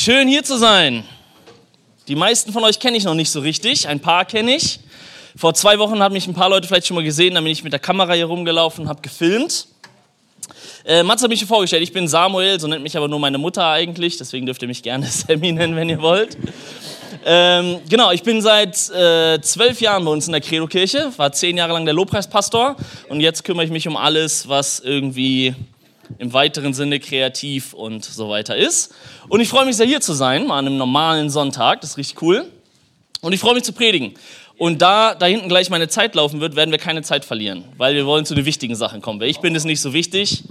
Schön hier zu sein. Die meisten von euch kenne ich noch nicht so richtig, ein paar kenne ich. Vor zwei Wochen haben mich ein paar Leute vielleicht schon mal gesehen, da bin ich mit der Kamera hier rumgelaufen und habe gefilmt. Äh, Mats hat mich schon vorgestellt, ich bin Samuel, so nennt mich aber nur meine Mutter eigentlich, deswegen dürft ihr mich gerne Sammy nennen, wenn ihr wollt. Ähm, genau, ich bin seit äh, zwölf Jahren bei uns in der Credo-Kirche, war zehn Jahre lang der Lobpreispastor und jetzt kümmere ich mich um alles, was irgendwie im weiteren Sinne kreativ und so weiter ist. Und ich freue mich sehr, hier zu sein, mal an einem normalen Sonntag, das ist richtig cool. Und ich freue mich zu predigen. Und da da hinten gleich meine Zeit laufen wird, werden wir keine Zeit verlieren, weil wir wollen zu den wichtigen Sachen kommen. Wer ich bin, ist nicht so wichtig,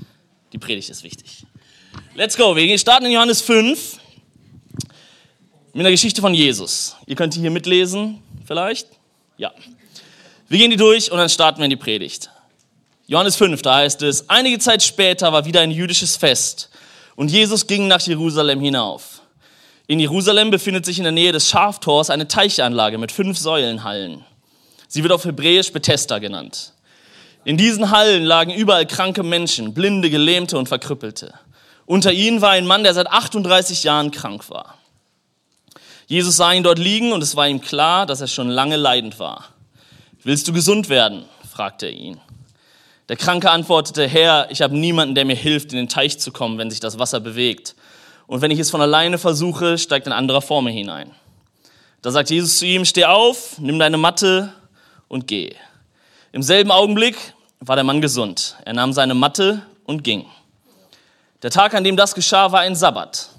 die Predigt ist wichtig. Let's go, wir starten in Johannes 5 mit einer Geschichte von Jesus. Ihr könnt die hier mitlesen, vielleicht? Ja. Wir gehen die durch und dann starten wir in die Predigt. Johannes 5, da heißt es, einige Zeit später war wieder ein jüdisches Fest und Jesus ging nach Jerusalem hinauf. In Jerusalem befindet sich in der Nähe des Schaftors eine Teichanlage mit fünf Säulenhallen. Sie wird auf Hebräisch Bethesda genannt. In diesen Hallen lagen überall kranke Menschen, Blinde, Gelähmte und Verkrüppelte. Unter ihnen war ein Mann, der seit 38 Jahren krank war. Jesus sah ihn dort liegen und es war ihm klar, dass er schon lange leidend war. Willst du gesund werden? fragte er ihn. Der Kranke antwortete, Herr, ich habe niemanden, der mir hilft, in den Teich zu kommen, wenn sich das Wasser bewegt. Und wenn ich es von alleine versuche, steigt ein anderer vor mir hinein. Da sagt Jesus zu ihm, steh auf, nimm deine Matte und geh. Im selben Augenblick war der Mann gesund. Er nahm seine Matte und ging. Der Tag, an dem das geschah, war ein Sabbat.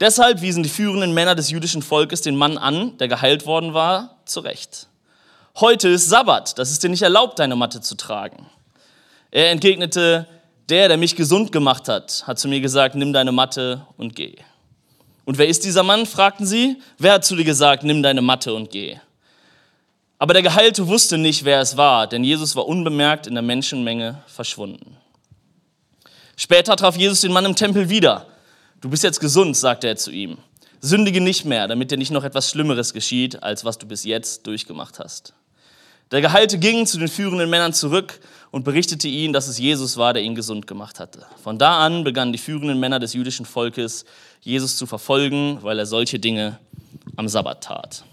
Deshalb wiesen die führenden Männer des jüdischen Volkes den Mann an, der geheilt worden war, zurecht. Heute ist Sabbat, das ist dir nicht erlaubt, deine Matte zu tragen. Er entgegnete, der, der mich gesund gemacht hat, hat zu mir gesagt, nimm deine Matte und geh. Und wer ist dieser Mann? fragten sie. Wer hat zu dir gesagt, nimm deine Matte und geh? Aber der Geheilte wusste nicht, wer es war, denn Jesus war unbemerkt in der Menschenmenge verschwunden. Später traf Jesus den Mann im Tempel wieder. Du bist jetzt gesund, sagte er zu ihm. Sündige nicht mehr, damit dir nicht noch etwas Schlimmeres geschieht, als was du bis jetzt durchgemacht hast. Der Geheilte ging zu den führenden Männern zurück und berichtete ihnen, dass es Jesus war, der ihn gesund gemacht hatte. Von da an begannen die führenden Männer des jüdischen Volkes, Jesus zu verfolgen, weil er solche Dinge am Sabbat tat.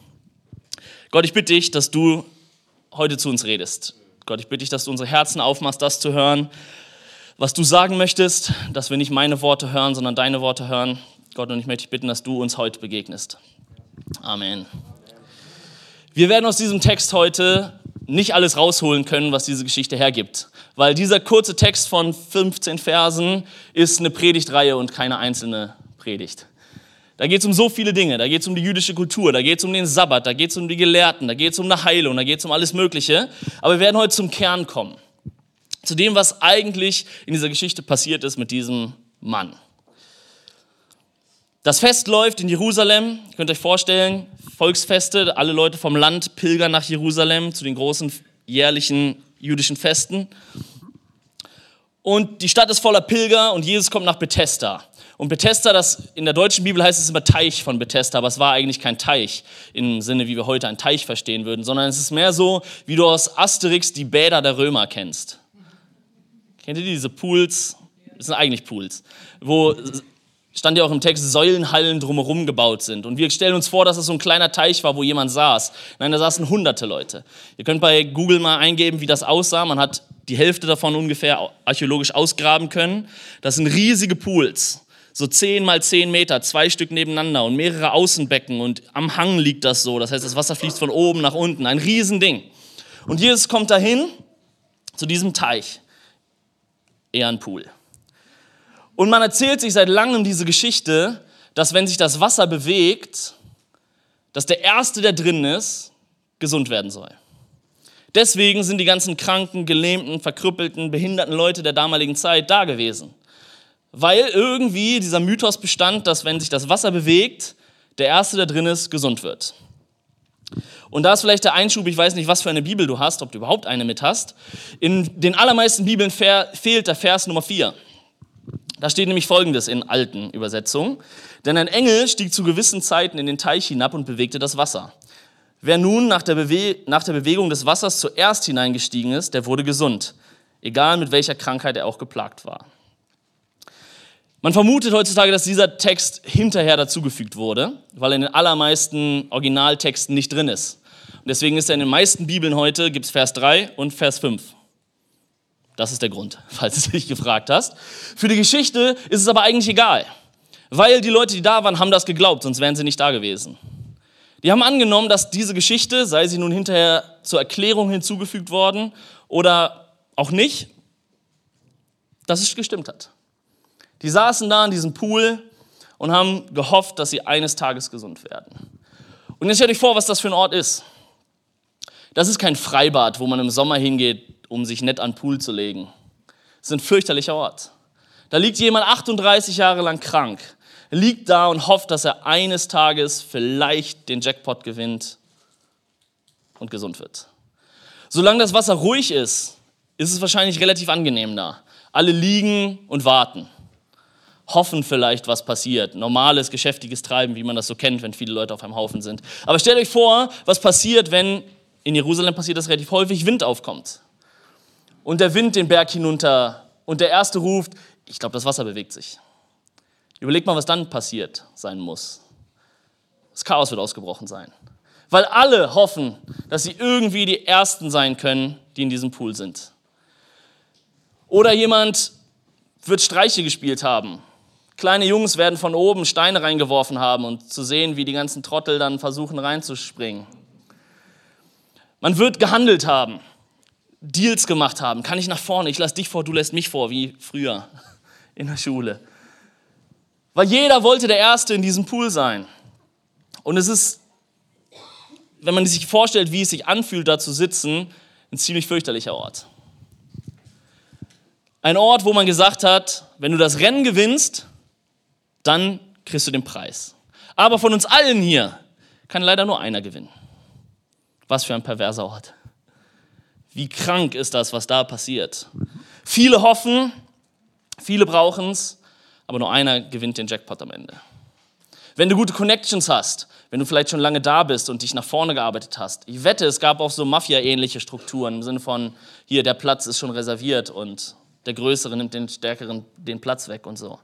Gott, ich bitte dich, dass du heute zu uns redest. Gott, ich bitte dich, dass du unsere Herzen aufmachst, das zu hören, was du sagen möchtest, dass wir nicht meine Worte hören, sondern deine Worte hören. Gott, und ich möchte dich bitten, dass du uns heute begegnest. Amen. Wir werden aus diesem Text heute nicht alles rausholen können, was diese Geschichte hergibt. Weil dieser kurze Text von 15 Versen ist eine Predigtreihe und keine einzelne Predigt. Da geht es um so viele Dinge. Da geht es um die jüdische Kultur, da geht es um den Sabbat, da geht es um die Gelehrten, da geht es um eine Heilung, da geht es um alles Mögliche. Aber wir werden heute zum Kern kommen. Zu dem, was eigentlich in dieser Geschichte passiert ist mit diesem Mann. Das Fest läuft in Jerusalem. Ihr könnt euch vorstellen, Volksfeste, alle Leute vom Land pilgern nach Jerusalem zu den großen jährlichen jüdischen Festen. Und die Stadt ist voller Pilger und Jesus kommt nach Bethesda. Und Bethesda, das in der deutschen Bibel heißt es immer Teich von Bethesda, aber es war eigentlich kein Teich im Sinne, wie wir heute einen Teich verstehen würden, sondern es ist mehr so, wie du aus Asterix die Bäder der Römer kennst. Kennt ihr diese Pools? Das sind eigentlich Pools, wo stand ja auch im Text, Säulenhallen drumherum gebaut sind. Und wir stellen uns vor, dass es so ein kleiner Teich war, wo jemand saß. Nein, da saßen hunderte Leute. Ihr könnt bei Google mal eingeben, wie das aussah. Man hat die Hälfte davon ungefähr archäologisch ausgraben können. Das sind riesige Pools. So zehn mal zehn Meter, zwei Stück nebeneinander und mehrere Außenbecken und am Hang liegt das so. Das heißt, das Wasser fließt von oben nach unten. Ein Riesending. Und Jesus kommt dahin zu diesem Teich. Eher ein Pool. Und man erzählt sich seit langem diese Geschichte, dass wenn sich das Wasser bewegt, dass der Erste, der drin ist, gesund werden soll. Deswegen sind die ganzen kranken, gelähmten, verkrüppelten, behinderten Leute der damaligen Zeit da gewesen. Weil irgendwie dieser Mythos bestand, dass wenn sich das Wasser bewegt, der Erste, der drin ist, gesund wird. Und da ist vielleicht der Einschub, ich weiß nicht, was für eine Bibel du hast, ob du überhaupt eine mit hast. In den allermeisten Bibeln fehlt der Vers Nummer 4. Da steht nämlich Folgendes in alten Übersetzungen. Denn ein Engel stieg zu gewissen Zeiten in den Teich hinab und bewegte das Wasser. Wer nun nach der, Bewe nach der Bewegung des Wassers zuerst hineingestiegen ist, der wurde gesund, egal mit welcher Krankheit er auch geplagt war. Man vermutet heutzutage, dass dieser Text hinterher dazugefügt wurde, weil er in den allermeisten Originaltexten nicht drin ist. Und deswegen ist er in den meisten Bibeln heute, gibt es Vers 3 und Vers 5. Das ist der Grund, falls du dich gefragt hast. Für die Geschichte ist es aber eigentlich egal, weil die Leute, die da waren, haben das geglaubt, sonst wären sie nicht da gewesen. Die haben angenommen, dass diese Geschichte, sei sie nun hinterher zur Erklärung hinzugefügt worden oder auch nicht, dass es gestimmt hat. Die saßen da in diesem Pool und haben gehofft, dass sie eines Tages gesund werden. Und jetzt stellt euch vor, was das für ein Ort ist. Das ist kein Freibad, wo man im Sommer hingeht, um sich nett an Pool zu legen. Das ist ein fürchterlicher Ort. Da liegt jemand 38 Jahre lang krank, liegt da und hofft, dass er eines Tages vielleicht den Jackpot gewinnt und gesund wird. Solange das Wasser ruhig ist, ist es wahrscheinlich relativ angenehm da. Alle liegen und warten, hoffen vielleicht, was passiert. Normales, geschäftiges Treiben, wie man das so kennt, wenn viele Leute auf einem Haufen sind. Aber stellt euch vor, was passiert, wenn in Jerusalem passiert das relativ häufig, Wind aufkommt. Und der Wind den Berg hinunter und der Erste ruft, ich glaube, das Wasser bewegt sich. Überlegt mal, was dann passiert sein muss. Das Chaos wird ausgebrochen sein. Weil alle hoffen, dass sie irgendwie die Ersten sein können, die in diesem Pool sind. Oder jemand wird Streiche gespielt haben. Kleine Jungs werden von oben Steine reingeworfen haben und zu sehen, wie die ganzen Trottel dann versuchen reinzuspringen. Man wird gehandelt haben, Deals gemacht haben. Kann ich nach vorne? Ich lasse dich vor, du lässt mich vor, wie früher in der Schule. Weil jeder wollte der Erste in diesem Pool sein. Und es ist, wenn man sich vorstellt, wie es sich anfühlt, da zu sitzen, ein ziemlich fürchterlicher Ort. Ein Ort, wo man gesagt hat, wenn du das Rennen gewinnst, dann kriegst du den Preis. Aber von uns allen hier kann leider nur einer gewinnen. Was für ein perverser Ort. Wie krank ist das, was da passiert. Viele hoffen, viele brauchen es, aber nur einer gewinnt den Jackpot am Ende. Wenn du gute Connections hast, wenn du vielleicht schon lange da bist und dich nach vorne gearbeitet hast. Ich wette, es gab auch so Mafia-ähnliche Strukturen im Sinne von, hier, der Platz ist schon reserviert und der Größere nimmt den Stärkeren den Platz weg und so.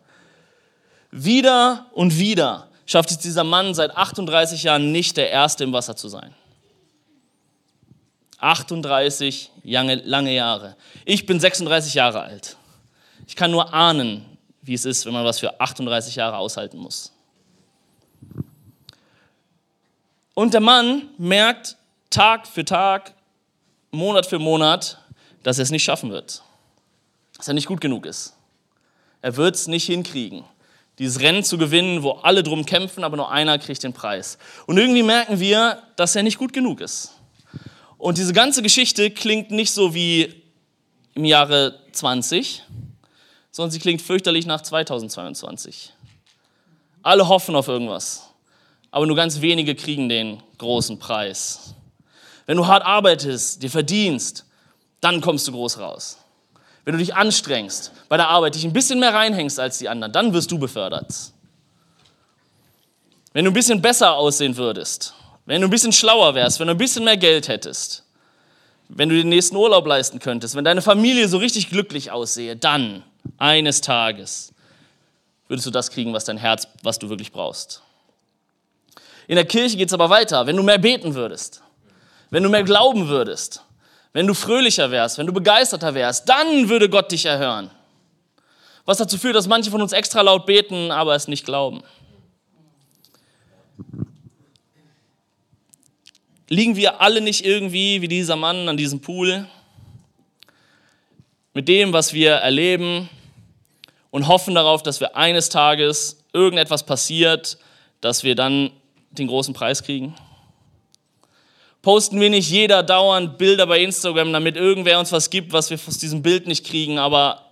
Wieder und wieder schafft es dieser Mann seit 38 Jahren nicht, der Erste im Wasser zu sein. 38 lange, Jahre. Ich bin 36 Jahre alt. Ich kann nur ahnen, wie es ist, wenn man was für 38 Jahre aushalten muss. Und der Mann merkt Tag für Tag, Monat für Monat, dass er es nicht schaffen wird. Dass er nicht gut genug ist. Er wird es nicht hinkriegen, dieses Rennen zu gewinnen, wo alle drum kämpfen, aber nur einer kriegt den Preis. Und irgendwie merken wir, dass er nicht gut genug ist. Und diese ganze Geschichte klingt nicht so wie im Jahre 20, sondern sie klingt fürchterlich nach 2022. Alle hoffen auf irgendwas, aber nur ganz wenige kriegen den großen Preis. Wenn du hart arbeitest, dir verdienst, dann kommst du groß raus. Wenn du dich anstrengst bei der Arbeit, dich ein bisschen mehr reinhängst als die anderen, dann wirst du befördert. Wenn du ein bisschen besser aussehen würdest, wenn du ein bisschen schlauer wärst, wenn du ein bisschen mehr Geld hättest, wenn du den nächsten Urlaub leisten könntest, wenn deine Familie so richtig glücklich aussehe, dann eines Tages würdest du das kriegen, was dein Herz, was du wirklich brauchst. In der Kirche geht es aber weiter. Wenn du mehr beten würdest, wenn du mehr glauben würdest, wenn du fröhlicher wärst, wenn du begeisterter wärst, dann würde Gott dich erhören. Was dazu führt, dass manche von uns extra laut beten, aber es nicht glauben. Liegen wir alle nicht irgendwie wie dieser Mann an diesem Pool mit dem, was wir erleben und hoffen darauf, dass wir eines Tages irgendetwas passiert, dass wir dann den großen Preis kriegen? Posten wir nicht jeder dauernd Bilder bei Instagram, damit irgendwer uns was gibt, was wir aus diesem Bild nicht kriegen, aber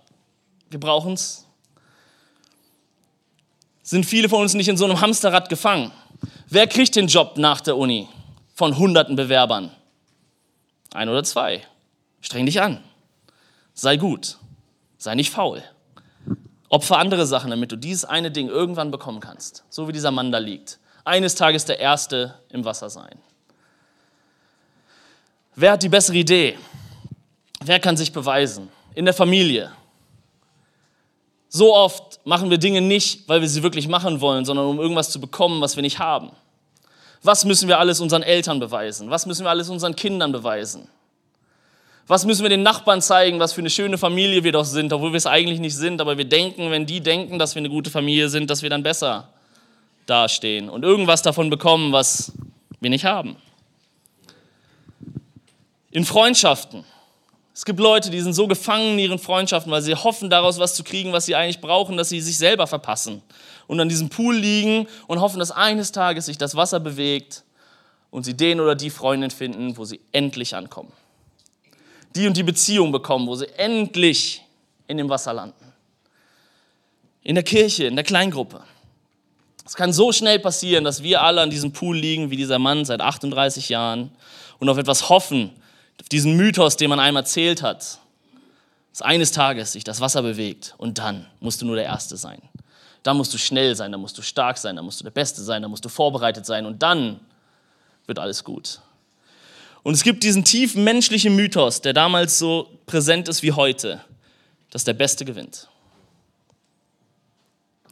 wir brauchen es? Sind viele von uns nicht in so einem Hamsterrad gefangen? Wer kriegt den Job nach der Uni? Von hunderten Bewerbern. Ein oder zwei. Streng dich an. Sei gut. Sei nicht faul. Opfer andere Sachen, damit du dieses eine Ding irgendwann bekommen kannst. So wie dieser Mann da liegt. Eines Tages der Erste im Wasser sein. Wer hat die bessere Idee? Wer kann sich beweisen? In der Familie. So oft machen wir Dinge nicht, weil wir sie wirklich machen wollen, sondern um irgendwas zu bekommen, was wir nicht haben. Was müssen wir alles unseren Eltern beweisen? Was müssen wir alles unseren Kindern beweisen? Was müssen wir den Nachbarn zeigen, was für eine schöne Familie wir doch sind, obwohl wir es eigentlich nicht sind, aber wir denken, wenn die denken, dass wir eine gute Familie sind, dass wir dann besser dastehen und irgendwas davon bekommen, was wir nicht haben. In Freundschaften. Es gibt Leute, die sind so gefangen in ihren Freundschaften, weil sie hoffen, daraus was zu kriegen, was sie eigentlich brauchen, dass sie sich selber verpassen. Und an diesem Pool liegen und hoffen, dass eines Tages sich das Wasser bewegt und sie den oder die Freundin finden, wo sie endlich ankommen. Die und die Beziehung bekommen, wo sie endlich in dem Wasser landen. In der Kirche, in der Kleingruppe. Es kann so schnell passieren, dass wir alle an diesem Pool liegen, wie dieser Mann seit 38 Jahren und auf etwas hoffen, auf diesen Mythos, den man einem erzählt hat, dass eines Tages sich das Wasser bewegt und dann musst du nur der Erste sein. Dann musst du schnell sein, dann musst du stark sein, dann musst du der Beste sein, dann musst du vorbereitet sein und dann wird alles gut. Und es gibt diesen tiefen menschlichen Mythos, der damals so präsent ist wie heute, dass der Beste gewinnt.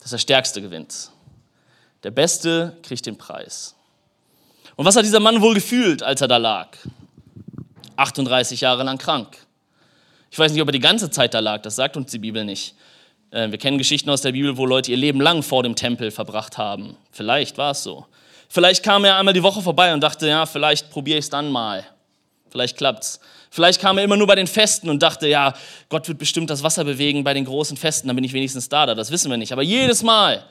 Dass der Stärkste gewinnt. Der Beste kriegt den Preis. Und was hat dieser Mann wohl gefühlt, als er da lag? 38 Jahre lang krank. Ich weiß nicht, ob er die ganze Zeit da lag, das sagt uns die Bibel nicht. Äh, wir kennen Geschichten aus der Bibel, wo Leute ihr Leben lang vor dem Tempel verbracht haben. Vielleicht war es so. Vielleicht kam er einmal die Woche vorbei und dachte, ja, vielleicht probiere ich es dann mal. Vielleicht klappt's. Vielleicht kam er immer nur bei den Festen und dachte, ja, Gott wird bestimmt das Wasser bewegen bei den großen Festen, dann bin ich wenigstens da. Das wissen wir nicht. Aber jedes Mal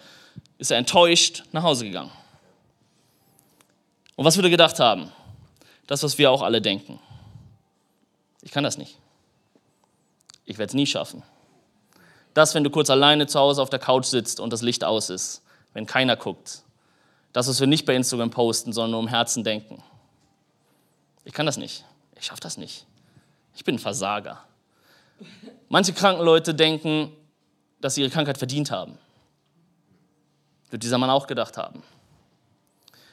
ist er enttäuscht nach Hause gegangen. Und was würde er gedacht haben? Das, was wir auch alle denken. Ich kann das nicht. Ich werde es nie schaffen. Das, wenn du kurz alleine zu Hause auf der Couch sitzt und das Licht aus ist, wenn keiner guckt. Das, was wir nicht bei Instagram posten, sondern nur im Herzen denken. Ich kann das nicht. Ich schaffe das nicht. Ich bin ein Versager. Manche kranken Leute denken, dass sie ihre Krankheit verdient haben. Wird dieser Mann auch gedacht haben.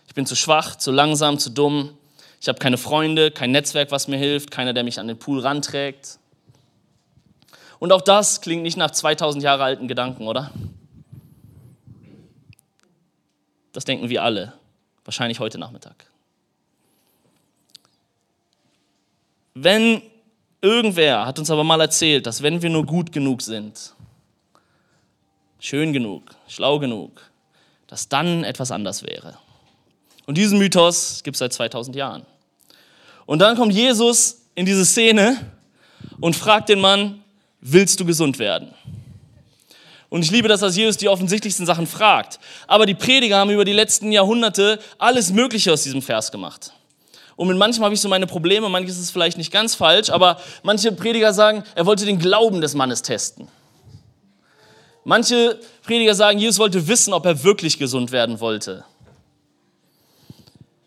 Ich bin zu schwach, zu langsam, zu dumm. Ich habe keine Freunde, kein Netzwerk, was mir hilft, keiner, der mich an den Pool ranträgt. Und auch das klingt nicht nach 2000 Jahre alten Gedanken, oder? Das denken wir alle, wahrscheinlich heute Nachmittag. Wenn irgendwer hat uns aber mal erzählt, dass wenn wir nur gut genug sind, schön genug, schlau genug, dass dann etwas anders wäre. Und diesen Mythos gibt es seit 2000 Jahren. Und dann kommt Jesus in diese Szene und fragt den Mann, willst du gesund werden? Und ich liebe das, dass Jesus die offensichtlichsten Sachen fragt. Aber die Prediger haben über die letzten Jahrhunderte alles Mögliche aus diesem Vers gemacht. Und mit manchem habe ich so meine Probleme, manches ist vielleicht nicht ganz falsch, aber manche Prediger sagen, er wollte den Glauben des Mannes testen. Manche Prediger sagen, Jesus wollte wissen, ob er wirklich gesund werden wollte.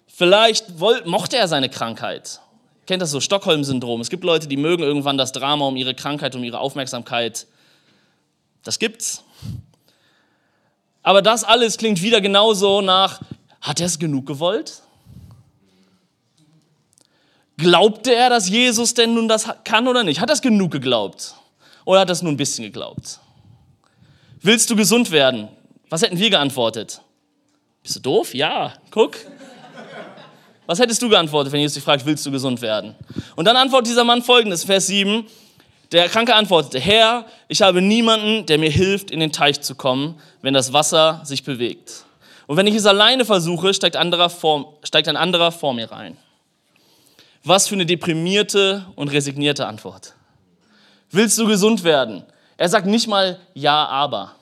Vielleicht mochte er seine Krankheit. Kennt das so Stockholm-Syndrom? Es gibt Leute, die mögen irgendwann das Drama um ihre Krankheit, um ihre Aufmerksamkeit. Das gibt's. Aber das alles klingt wieder genauso nach, hat er es genug gewollt? Glaubte er, dass Jesus denn nun das kann oder nicht? Hat er es genug geglaubt? Oder hat er es nur ein bisschen geglaubt? Willst du gesund werden? Was hätten wir geantwortet? Bist du doof? Ja, guck. Was hättest du geantwortet, wenn Jesus dich fragt, willst du gesund werden? Und dann antwortet dieser Mann folgendes, Vers 7. Der Kranke antwortete, Herr, ich habe niemanden, der mir hilft, in den Teich zu kommen, wenn das Wasser sich bewegt. Und wenn ich es alleine versuche, steigt, vor, steigt ein anderer vor mir rein. Was für eine deprimierte und resignierte Antwort. Willst du gesund werden? Er sagt nicht mal ja, aber.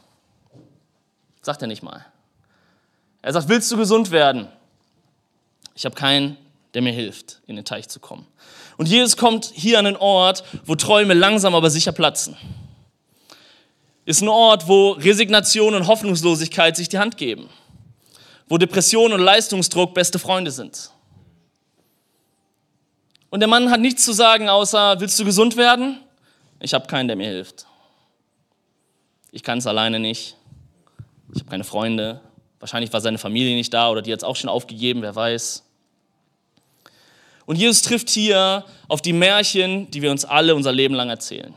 Sagt er nicht mal. Er sagt, willst du gesund werden? Ich habe keinen, der mir hilft, in den Teich zu kommen. Und Jesus kommt hier an einen Ort, wo Träume langsam aber sicher platzen. Ist ein Ort, wo Resignation und Hoffnungslosigkeit sich die Hand geben. Wo Depression und Leistungsdruck beste Freunde sind. Und der Mann hat nichts zu sagen, außer, willst du gesund werden? Ich habe keinen, der mir hilft. Ich kann es alleine nicht. Ich habe keine Freunde. Wahrscheinlich war seine Familie nicht da oder die hat es auch schon aufgegeben, wer weiß. Und Jesus trifft hier auf die Märchen, die wir uns alle unser Leben lang erzählen.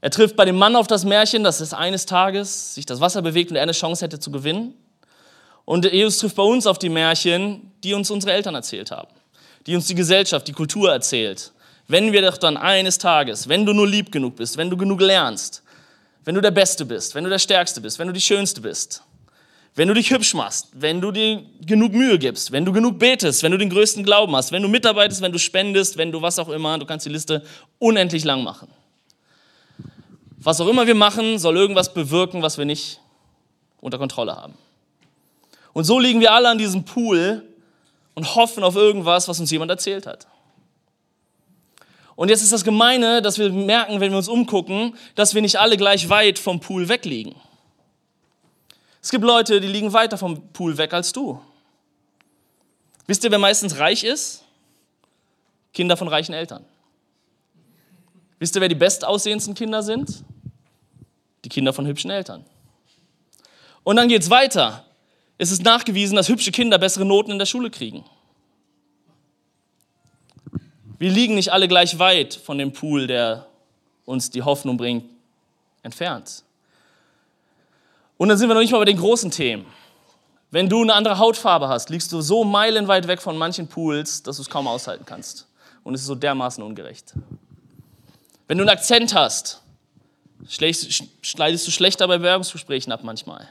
Er trifft bei dem Mann auf das Märchen, dass es eines Tages sich das Wasser bewegt und er eine Chance hätte zu gewinnen. Und Jesus trifft bei uns auf die Märchen, die uns unsere Eltern erzählt haben, die uns die Gesellschaft, die Kultur erzählt. Wenn wir doch dann eines Tages, wenn du nur lieb genug bist, wenn du genug lernst, wenn du der Beste bist, wenn du der Stärkste bist, wenn du die Schönste bist, wenn du dich hübsch machst, wenn du dir genug Mühe gibst, wenn du genug betest, wenn du den größten Glauben hast, wenn du mitarbeitest, wenn du spendest, wenn du was auch immer, du kannst die Liste unendlich lang machen. Was auch immer wir machen, soll irgendwas bewirken, was wir nicht unter Kontrolle haben. Und so liegen wir alle an diesem Pool und hoffen auf irgendwas, was uns jemand erzählt hat. Und jetzt ist das Gemeine, dass wir merken, wenn wir uns umgucken, dass wir nicht alle gleich weit vom Pool wegliegen. Es gibt Leute, die liegen weiter vom Pool weg als du. Wisst ihr, wer meistens reich ist? Kinder von reichen Eltern. Wisst ihr, wer die bestaussehendsten Kinder sind? Die Kinder von hübschen Eltern. Und dann geht es weiter. Es ist nachgewiesen, dass hübsche Kinder bessere Noten in der Schule kriegen. Wir liegen nicht alle gleich weit von dem Pool, der uns die Hoffnung bringt, entfernt. Und dann sind wir noch nicht mal bei den großen Themen. Wenn du eine andere Hautfarbe hast, liegst du so meilenweit weg von manchen Pools, dass du es kaum aushalten kannst. Und es ist so dermaßen ungerecht. Wenn du einen Akzent hast, schneidest du schlechter bei Bewerbungsgesprächen ab manchmal.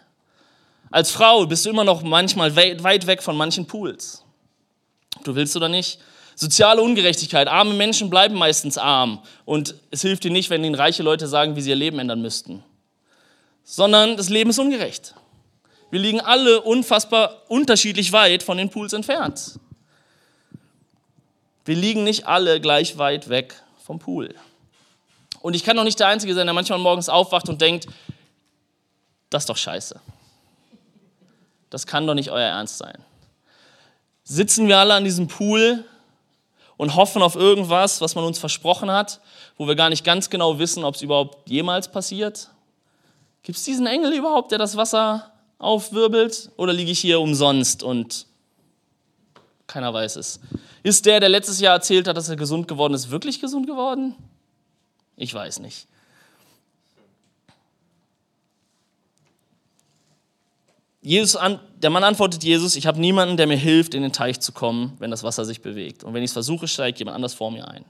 Als Frau bist du immer noch manchmal weit weg von manchen Pools. Du willst oder nicht. Soziale Ungerechtigkeit. Arme Menschen bleiben meistens arm. Und es hilft dir nicht, wenn ihnen reiche Leute sagen, wie sie ihr Leben ändern müssten. Sondern das Leben ist ungerecht. Wir liegen alle unfassbar unterschiedlich weit von den Pools entfernt. Wir liegen nicht alle gleich weit weg vom Pool. Und ich kann doch nicht der Einzige sein, der manchmal morgens aufwacht und denkt, das ist doch scheiße. Das kann doch nicht euer Ernst sein. Sitzen wir alle an diesem Pool und hoffen auf irgendwas, was man uns versprochen hat, wo wir gar nicht ganz genau wissen, ob es überhaupt jemals passiert? Gibt es diesen Engel überhaupt, der das Wasser aufwirbelt? Oder liege ich hier umsonst und keiner weiß es? Ist der, der letztes Jahr erzählt hat, dass er gesund geworden ist, wirklich gesund geworden? Ich weiß nicht. Jesus der Mann antwortet Jesus, ich habe niemanden, der mir hilft, in den Teich zu kommen, wenn das Wasser sich bewegt. Und wenn ich es versuche, steigt jemand anders vor mir ein.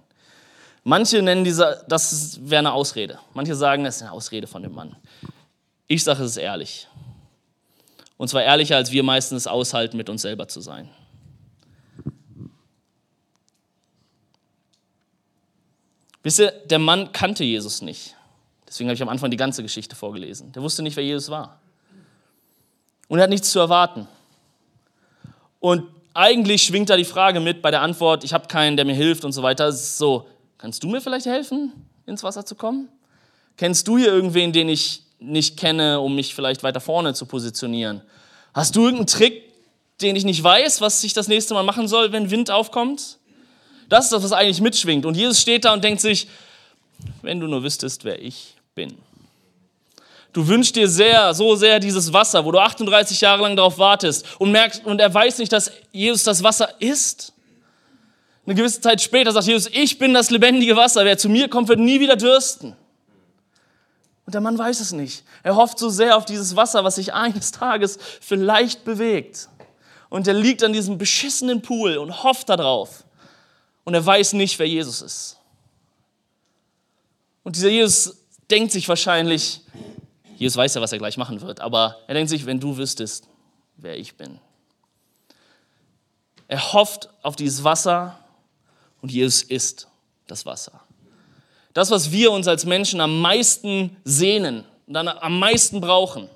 Manche nennen diese, das wäre eine Ausrede. Manche sagen, das ist eine Ausrede von dem Mann. Ich sage, es ist ehrlich. Und zwar ehrlicher, als wir meistens aushalten, mit uns selber zu sein. Wisst ihr, der Mann kannte Jesus nicht. Deswegen habe ich am Anfang die ganze Geschichte vorgelesen. Der wusste nicht, wer Jesus war und er hat nichts zu erwarten. Und eigentlich schwingt da die Frage mit bei der Antwort, ich habe keinen, der mir hilft und so weiter. So, kannst du mir vielleicht helfen, ins Wasser zu kommen? Kennst du hier irgendwen, den ich nicht kenne, um mich vielleicht weiter vorne zu positionieren? Hast du irgendeinen Trick, den ich nicht weiß, was ich das nächste Mal machen soll, wenn Wind aufkommt? Das ist das, was eigentlich mitschwingt. Und Jesus steht da und denkt sich, wenn du nur wüsstest, wer ich bin. Du wünschst dir sehr, so sehr dieses Wasser, wo du 38 Jahre lang darauf wartest und merkst, und er weiß nicht, dass Jesus das Wasser ist. Eine gewisse Zeit später sagt Jesus, ich bin das lebendige Wasser. Wer zu mir kommt, wird nie wieder dürsten. Und der Mann weiß es nicht. Er hofft so sehr auf dieses Wasser, was sich eines Tages vielleicht bewegt. Und er liegt an diesem beschissenen Pool und hofft darauf. Und er weiß nicht, wer Jesus ist. Und dieser Jesus denkt sich wahrscheinlich, Jesus weiß ja, was er gleich machen wird, aber er denkt sich, wenn du wüsstest, wer ich bin. Er hofft auf dieses Wasser und Jesus ist das Wasser. Das, was wir uns als Menschen am meisten sehnen und dann am meisten brauchen,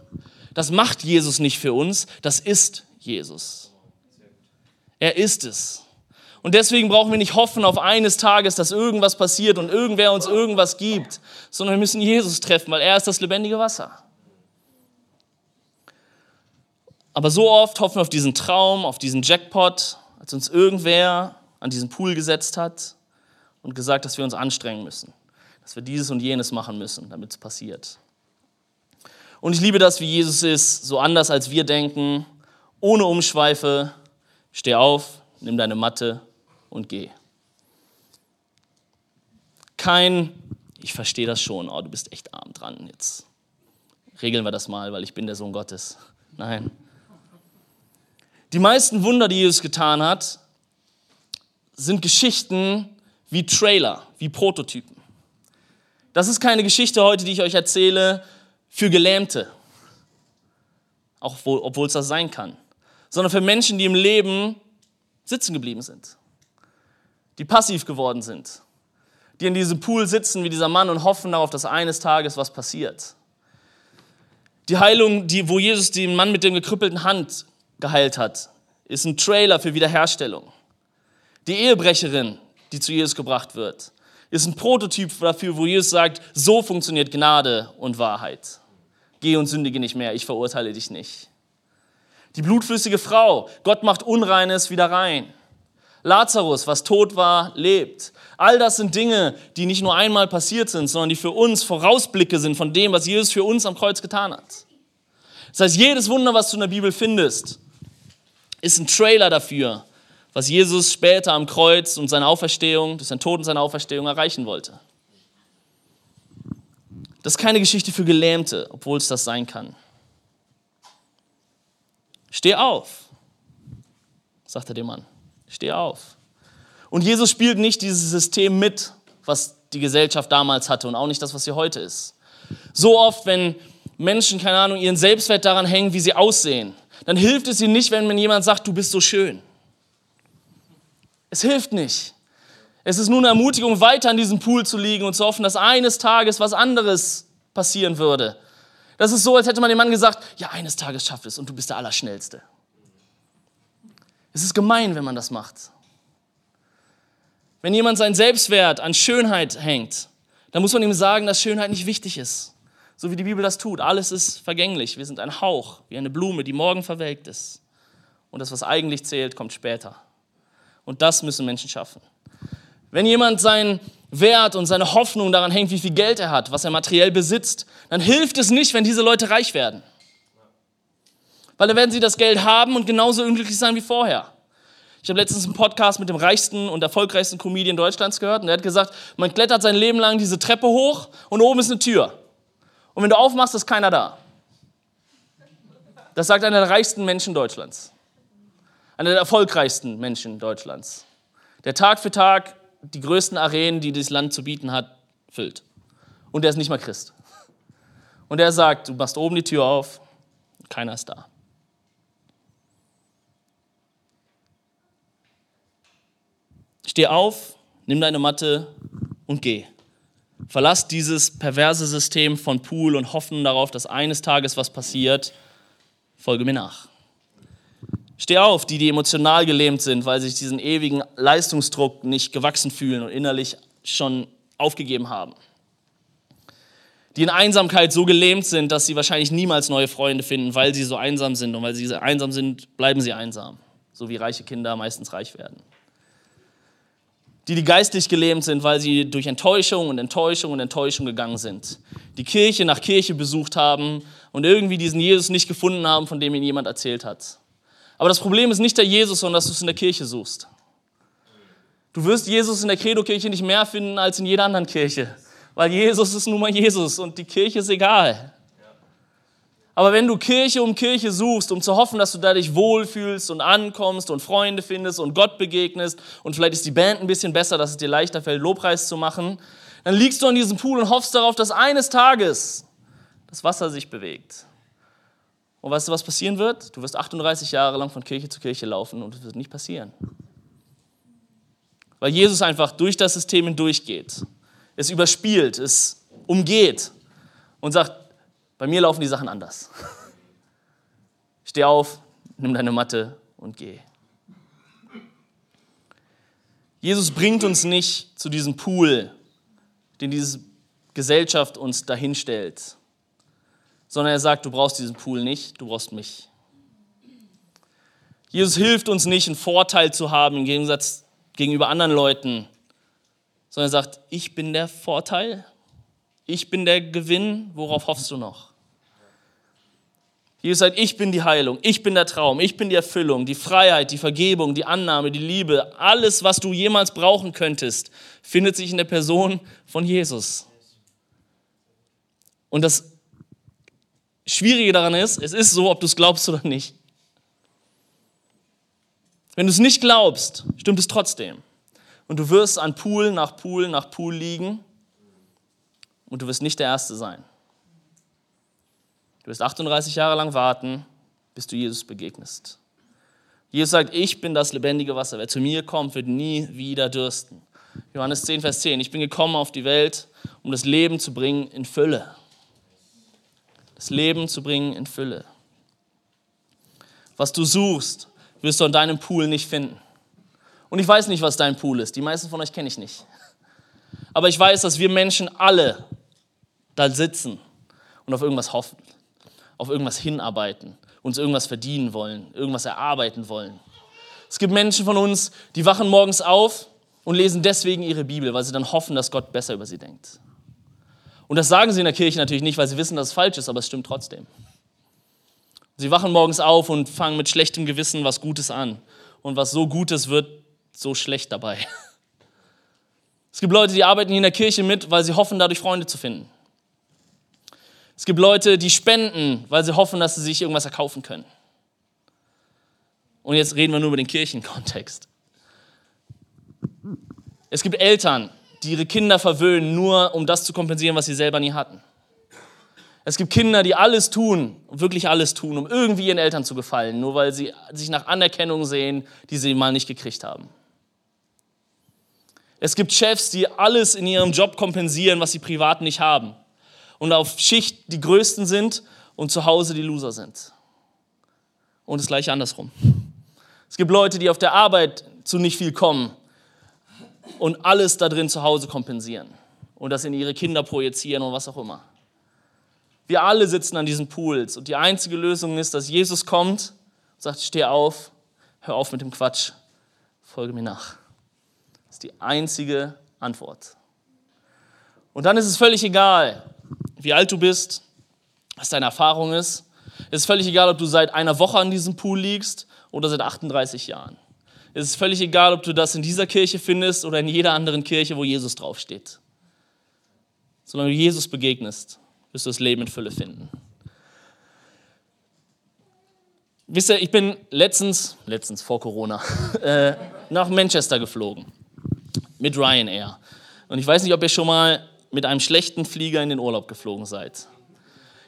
das macht Jesus nicht für uns, das ist Jesus. Er ist es. Und deswegen brauchen wir nicht hoffen auf eines Tages, dass irgendwas passiert und irgendwer uns irgendwas gibt, sondern wir müssen Jesus treffen, weil er ist das lebendige Wasser. Aber so oft hoffen wir auf diesen Traum, auf diesen Jackpot, als uns irgendwer an diesen Pool gesetzt hat und gesagt, dass wir uns anstrengen müssen, dass wir dieses und jenes machen müssen, damit es passiert. Und ich liebe das, wie Jesus ist, so anders als wir denken, ohne Umschweife, steh auf, nimm deine Matte und geh. Kein, ich verstehe das schon, oh, du bist echt arm dran, jetzt regeln wir das mal, weil ich bin der Sohn Gottes. Nein. Die meisten Wunder, die Jesus getan hat, sind Geschichten wie Trailer, wie Prototypen. Das ist keine Geschichte heute, die ich euch erzähle für Gelähmte, auch obwohl es das sein kann, sondern für Menschen, die im Leben sitzen geblieben sind, die passiv geworden sind, die in diesem Pool sitzen wie dieser Mann und hoffen darauf, dass eines Tages was passiert. Die Heilung, die, wo Jesus den Mann mit der gekrüppelten Hand geheilt hat, ist ein Trailer für Wiederherstellung. Die Ehebrecherin, die zu Jesus gebracht wird, ist ein Prototyp dafür, wo Jesus sagt, so funktioniert Gnade und Wahrheit. Geh und sündige nicht mehr, ich verurteile dich nicht. Die blutflüssige Frau, Gott macht Unreines wieder rein. Lazarus, was tot war, lebt. All das sind Dinge, die nicht nur einmal passiert sind, sondern die für uns Vorausblicke sind von dem, was Jesus für uns am Kreuz getan hat. Das heißt, jedes Wunder, was du in der Bibel findest, ist ein Trailer dafür, was Jesus später am Kreuz und seine Auferstehung, durch seinen Tod und seine Auferstehung erreichen wollte. Das ist keine Geschichte für Gelähmte, obwohl es das sein kann. Steh auf, sagte der Mann. Steh auf. Und Jesus spielt nicht dieses System mit, was die Gesellschaft damals hatte und auch nicht das, was sie heute ist. So oft, wenn Menschen, keine Ahnung, ihren Selbstwert daran hängen, wie sie aussehen, dann hilft es ihnen nicht, wenn jemand sagt, du bist so schön. Es hilft nicht. Es ist nur eine Ermutigung, weiter an diesem Pool zu liegen und zu hoffen, dass eines Tages was anderes passieren würde. Das ist so, als hätte man dem Mann gesagt, ja, eines Tages schafft es und du bist der Allerschnellste. Es ist gemein, wenn man das macht. Wenn jemand seinen Selbstwert an Schönheit hängt, dann muss man ihm sagen, dass Schönheit nicht wichtig ist. So wie die Bibel das tut. Alles ist vergänglich. Wir sind ein Hauch, wie eine Blume, die morgen verwelkt ist. Und das, was eigentlich zählt, kommt später. Und das müssen Menschen schaffen. Wenn jemand seinen Wert und seine Hoffnung daran hängt, wie viel Geld er hat, was er materiell besitzt, dann hilft es nicht, wenn diese Leute reich werden. Weil dann werden sie das Geld haben und genauso unglücklich sein wie vorher. Ich habe letztens einen Podcast mit dem reichsten und erfolgreichsten Comedian Deutschlands gehört und er hat gesagt, man klettert sein Leben lang diese Treppe hoch und oben ist eine Tür. Und wenn du aufmachst, ist keiner da. Das sagt einer der reichsten Menschen Deutschlands. Einer der erfolgreichsten Menschen Deutschlands. Der Tag für Tag die größten Arenen, die dieses Land zu bieten hat, füllt. Und er ist nicht mal Christ. Und er sagt, du machst oben die Tür auf, keiner ist da. Steh auf, nimm deine Matte und geh. Verlass dieses perverse System von Pool und hoffen darauf, dass eines Tages was passiert. Folge mir nach. Steh auf, die, die emotional gelähmt sind, weil sich diesen ewigen Leistungsdruck nicht gewachsen fühlen und innerlich schon aufgegeben haben. Die in Einsamkeit so gelähmt sind, dass sie wahrscheinlich niemals neue Freunde finden, weil sie so einsam sind. Und weil sie einsam sind, bleiben sie einsam. So wie reiche Kinder meistens reich werden die, die geistlich gelähmt sind, weil sie durch Enttäuschung und Enttäuschung und Enttäuschung gegangen sind, die Kirche nach Kirche besucht haben und irgendwie diesen Jesus nicht gefunden haben, von dem ihnen jemand erzählt hat. Aber das Problem ist nicht der Jesus, sondern dass du es in der Kirche suchst. Du wirst Jesus in der Credo-Kirche nicht mehr finden als in jeder anderen Kirche, weil Jesus ist nun mal Jesus und die Kirche ist egal. Aber wenn du Kirche um Kirche suchst, um zu hoffen, dass du da dich wohlfühlst und ankommst und Freunde findest und Gott begegnest und vielleicht ist die Band ein bisschen besser, dass es dir leichter fällt, Lobpreis zu machen, dann liegst du an diesem Pool und hoffst darauf, dass eines Tages das Wasser sich bewegt. Und weißt du, was passieren wird? Du wirst 38 Jahre lang von Kirche zu Kirche laufen und es wird nicht passieren. Weil Jesus einfach durch das System hindurchgeht, es überspielt, es umgeht und sagt, bei mir laufen die Sachen anders. Steh auf, nimm deine Matte und geh. Jesus bringt uns nicht zu diesem Pool, den diese Gesellschaft uns dahinstellt, sondern er sagt, du brauchst diesen Pool nicht, du brauchst mich. Jesus hilft uns nicht, einen Vorteil zu haben im Gegensatz gegenüber anderen Leuten, sondern er sagt, ich bin der Vorteil, ich bin der Gewinn, worauf hoffst du noch? Jesus sagt, ich bin die Heilung, ich bin der Traum, ich bin die Erfüllung, die Freiheit, die Vergebung, die Annahme, die Liebe, alles, was du jemals brauchen könntest, findet sich in der Person von Jesus. Und das Schwierige daran ist, es ist so, ob du es glaubst oder nicht. Wenn du es nicht glaubst, stimmt es trotzdem. Und du wirst an Pool nach Pool nach Pool liegen und du wirst nicht der Erste sein. Du wirst 38 Jahre lang warten, bis du Jesus begegnest. Jesus sagt, ich bin das lebendige Wasser. Wer zu mir kommt, wird nie wieder dürsten. Johannes 10, Vers 10. Ich bin gekommen auf die Welt, um das Leben zu bringen in Fülle. Das Leben zu bringen in Fülle. Was du suchst, wirst du an deinem Pool nicht finden. Und ich weiß nicht, was dein Pool ist. Die meisten von euch kenne ich nicht. Aber ich weiß, dass wir Menschen alle da sitzen und auf irgendwas hoffen, auf irgendwas hinarbeiten, uns irgendwas verdienen wollen, irgendwas erarbeiten wollen. Es gibt Menschen von uns, die wachen morgens auf und lesen deswegen ihre Bibel, weil sie dann hoffen, dass Gott besser über sie denkt. Und das sagen sie in der Kirche natürlich nicht, weil sie wissen, dass es falsch ist, aber es stimmt trotzdem. Sie wachen morgens auf und fangen mit schlechtem Gewissen was Gutes an. Und was so Gutes wird so schlecht dabei. Es gibt Leute, die arbeiten hier in der Kirche mit, weil sie hoffen, dadurch Freunde zu finden. Es gibt Leute, die spenden, weil sie hoffen, dass sie sich irgendwas erkaufen können. Und jetzt reden wir nur über den Kirchenkontext. Es gibt Eltern, die ihre Kinder verwöhnen, nur um das zu kompensieren, was sie selber nie hatten. Es gibt Kinder, die alles tun, wirklich alles tun, um irgendwie ihren Eltern zu gefallen, nur weil sie sich nach Anerkennung sehen, die sie mal nicht gekriegt haben. Es gibt Chefs, die alles in ihrem Job kompensieren, was sie privat nicht haben. Und auf Schicht die Größten sind und zu Hause die Loser sind. Und das gleiche andersrum. Es gibt Leute, die auf der Arbeit zu nicht viel kommen und alles da drin zu Hause kompensieren und das in ihre Kinder projizieren und was auch immer. Wir alle sitzen an diesen Pools und die einzige Lösung ist, dass Jesus kommt und sagt, steh auf, hör auf mit dem Quatsch, folge mir nach. Das ist die einzige Antwort. Und dann ist es völlig egal, wie alt du bist, was deine Erfahrung ist. Es ist völlig egal, ob du seit einer Woche an diesem Pool liegst oder seit 38 Jahren. Es ist völlig egal, ob du das in dieser Kirche findest oder in jeder anderen Kirche, wo Jesus draufsteht. Solange du Jesus begegnest, wirst du das Leben in Fülle finden. Wisst ihr, ich bin letztens, letztens vor Corona, äh, nach Manchester geflogen mit Ryanair. Und ich weiß nicht, ob ihr schon mal mit einem schlechten Flieger in den Urlaub geflogen seid.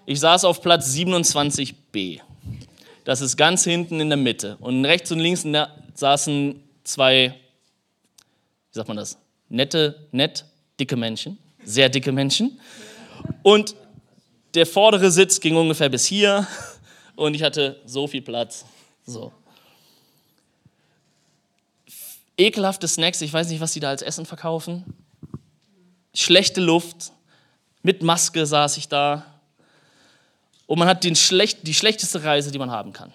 Ich saß auf Platz 27b. Das ist ganz hinten in der Mitte. Und rechts und links saßen zwei, wie sagt man das, nette, nett, dicke Menschen, sehr dicke Menschen. Und der vordere Sitz ging ungefähr bis hier und ich hatte so viel Platz. So. Ekelhafte Snacks, ich weiß nicht, was sie da als Essen verkaufen. Schlechte Luft, mit Maske saß ich da. Und man hat den schlecht, die schlechteste Reise, die man haben kann.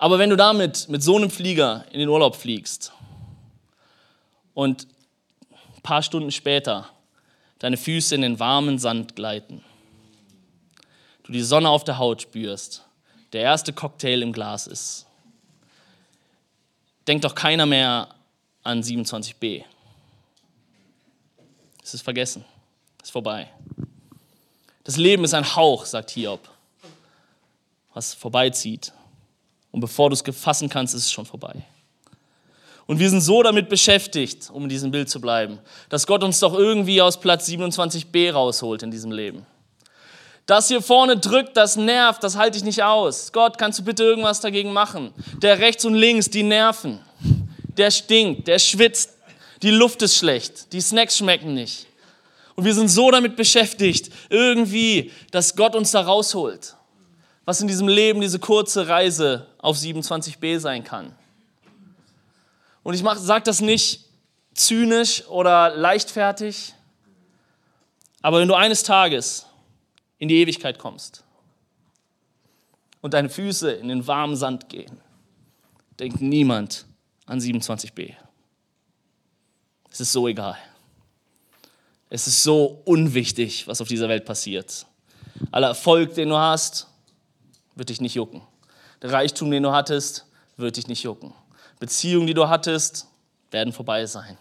Aber wenn du damit mit so einem Flieger in den Urlaub fliegst und ein paar Stunden später deine Füße in den warmen Sand gleiten, du die Sonne auf der Haut spürst, der erste Cocktail im Glas ist, denkt doch keiner mehr an 27b. Es ist vergessen, es ist vorbei. Das Leben ist ein Hauch, sagt Hiob, was vorbeizieht. Und bevor du es fassen kannst, ist es schon vorbei. Und wir sind so damit beschäftigt, um in diesem Bild zu bleiben, dass Gott uns doch irgendwie aus Platz 27b rausholt in diesem Leben. Das hier vorne drückt, das nervt, das halte ich nicht aus. Gott, kannst du bitte irgendwas dagegen machen? Der rechts und links, die nerven. Der stinkt, der schwitzt, die Luft ist schlecht, die Snacks schmecken nicht. Und wir sind so damit beschäftigt, irgendwie, dass Gott uns da rausholt. Was in diesem Leben diese kurze Reise auf 27b sein kann. Und ich sage das nicht zynisch oder leichtfertig, aber wenn du eines Tages in die Ewigkeit kommst und deine Füße in den warmen Sand gehen, denkt niemand an 27b. Es ist so egal. Es ist so unwichtig, was auf dieser Welt passiert. Aller Erfolg, den du hast, wird dich nicht jucken. Der Reichtum, den du hattest, wird dich nicht jucken. Beziehungen, die du hattest, werden vorbei sein,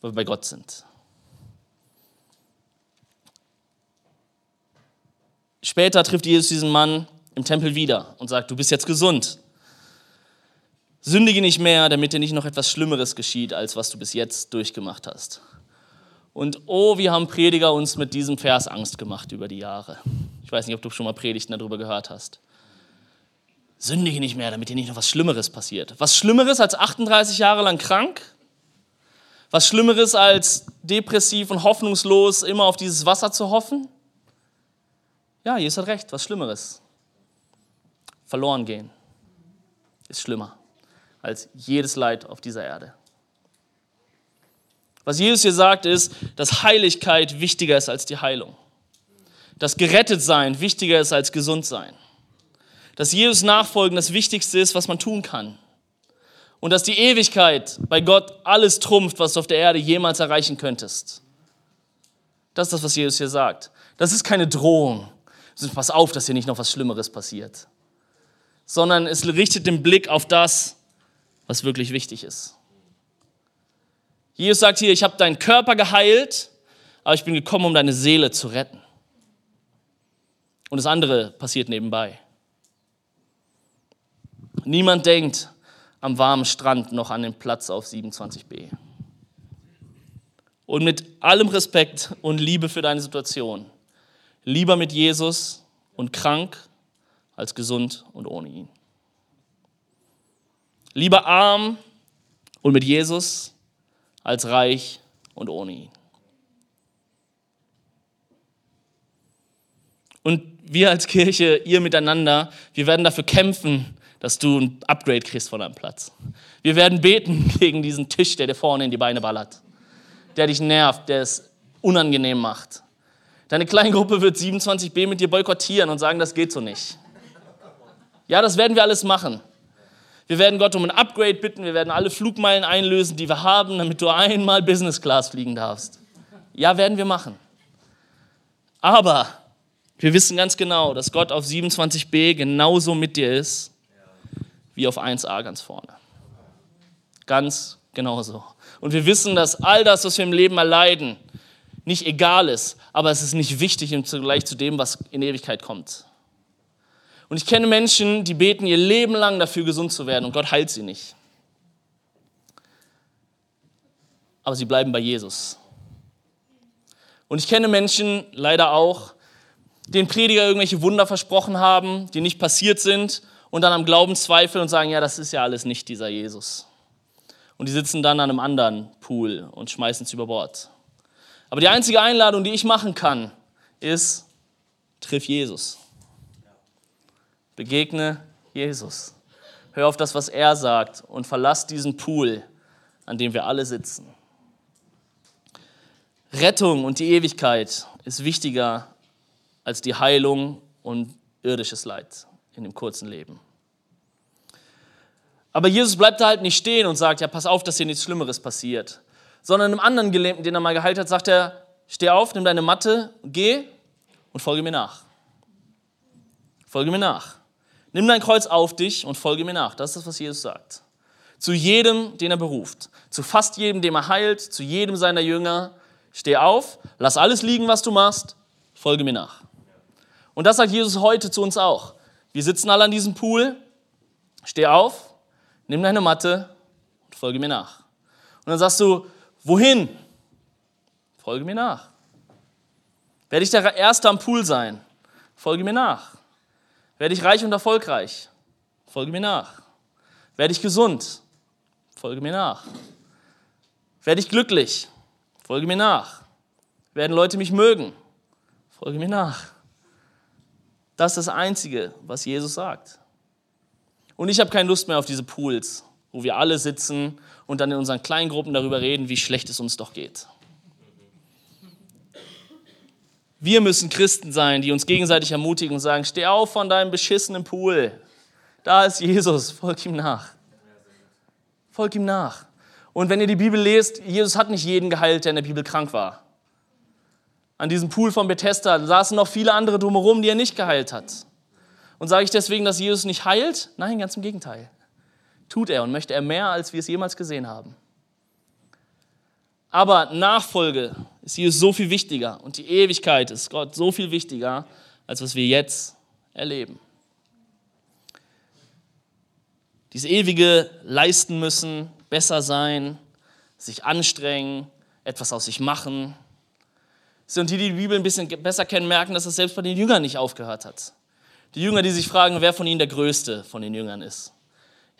weil wir bei Gott sind. später trifft Jesus diesen Mann im Tempel wieder und sagt, du bist jetzt gesund. Sündige nicht mehr, damit dir nicht noch etwas Schlimmeres geschieht, als was du bis jetzt durchgemacht hast. Und oh, wie haben Prediger uns mit diesem Vers Angst gemacht über die Jahre. Ich weiß nicht, ob du schon mal Predigten darüber gehört hast. Sündige nicht mehr, damit dir nicht noch was Schlimmeres passiert. Was Schlimmeres als 38 Jahre lang krank? Was Schlimmeres als depressiv und hoffnungslos immer auf dieses Wasser zu hoffen? Ja, Jesus hat recht, was Schlimmeres. Verloren gehen ist schlimmer als jedes Leid auf dieser Erde. Was Jesus hier sagt, ist, dass Heiligkeit wichtiger ist als die Heilung. Dass gerettet sein wichtiger ist als gesund sein. Dass Jesus nachfolgen das Wichtigste ist, was man tun kann. Und dass die Ewigkeit bei Gott alles trumpft, was du auf der Erde jemals erreichen könntest. Das ist das, was Jesus hier sagt. Das ist keine Drohung. Pass auf, dass hier nicht noch was Schlimmeres passiert. Sondern es richtet den Blick auf das, was wirklich wichtig ist. Jesus sagt hier, ich habe deinen Körper geheilt, aber ich bin gekommen, um deine Seele zu retten. Und das andere passiert nebenbei. Niemand denkt am warmen Strand noch an den Platz auf 27b. Und mit allem Respekt und Liebe für deine Situation, lieber mit Jesus und krank als gesund und ohne ihn. Lieber arm und mit Jesus als reich und ohne ihn. Und wir als Kirche, ihr miteinander, wir werden dafür kämpfen, dass du ein Upgrade kriegst von deinem Platz. Wir werden beten gegen diesen Tisch, der dir vorne in die Beine ballert, der dich nervt, der es unangenehm macht. Deine Kleingruppe wird 27b mit dir boykottieren und sagen, das geht so nicht. Ja, das werden wir alles machen. Wir werden Gott um ein Upgrade bitten. Wir werden alle Flugmeilen einlösen, die wir haben, damit du einmal Business Class fliegen darfst. Ja, werden wir machen. Aber wir wissen ganz genau, dass Gott auf 27b genauso mit dir ist wie auf 1a ganz vorne. Ganz genauso. Und wir wissen, dass all das, was wir im Leben erleiden, nicht egal ist, aber es ist nicht wichtig im Vergleich zu dem, was in Ewigkeit kommt. Und ich kenne Menschen, die beten ihr Leben lang dafür, gesund zu werden und Gott heilt sie nicht. Aber sie bleiben bei Jesus. Und ich kenne Menschen, leider auch, den Prediger irgendwelche Wunder versprochen haben, die nicht passiert sind und dann am Glauben zweifeln und sagen, ja, das ist ja alles nicht dieser Jesus. Und die sitzen dann an einem anderen Pool und schmeißen es über Bord. Aber die einzige Einladung, die ich machen kann, ist, triff Jesus. Begegne Jesus. Hör auf das, was er sagt und verlass diesen Pool, an dem wir alle sitzen. Rettung und die Ewigkeit ist wichtiger als die Heilung und irdisches Leid in dem kurzen Leben. Aber Jesus bleibt da halt nicht stehen und sagt, ja, pass auf, dass hier nichts Schlimmeres passiert. Sondern einem anderen Gelähmten, den er mal geheilt hat, sagt er, steh auf, nimm deine Matte, geh und folge mir nach. Folge mir nach. Nimm dein Kreuz auf dich und folge mir nach. Das ist das, was Jesus sagt. Zu jedem, den er beruft. Zu fast jedem, dem er heilt. Zu jedem seiner Jünger. Steh auf, lass alles liegen, was du machst. Folge mir nach. Und das sagt Jesus heute zu uns auch. Wir sitzen alle an diesem Pool. Steh auf, nimm deine Matte und folge mir nach. Und dann sagst du, wohin? Folge mir nach. Werde ich der Erste am Pool sein? Folge mir nach. Werde ich reich und erfolgreich? Folge mir nach. Werde ich gesund? Folge mir nach. Werde ich glücklich? Folge mir nach. Werden Leute mich mögen? Folge mir nach. Das ist das Einzige, was Jesus sagt. Und ich habe keine Lust mehr auf diese Pools, wo wir alle sitzen und dann in unseren kleinen Gruppen darüber reden, wie schlecht es uns doch geht. Wir müssen Christen sein, die uns gegenseitig ermutigen und sagen, steh auf von deinem beschissenen Pool. Da ist Jesus, folg ihm nach. Folg ihm nach. Und wenn ihr die Bibel lest, Jesus hat nicht jeden geheilt, der in der Bibel krank war. An diesem Pool von Bethesda saßen noch viele andere drumherum, die er nicht geheilt hat. Und sage ich deswegen, dass Jesus nicht heilt? Nein, ganz im Gegenteil. Tut er und möchte er mehr, als wir es jemals gesehen haben. Aber Nachfolge ist Jesus so viel wichtiger und die Ewigkeit ist Gott so viel wichtiger als was wir jetzt erleben. Dieses ewige leisten müssen, besser sein, sich anstrengen, etwas aus sich machen. Und die, die die Bibel ein bisschen besser kennen, merken, dass es selbst bei den Jüngern nicht aufgehört hat. Die Jünger, die sich fragen, wer von ihnen der Größte von den Jüngern ist.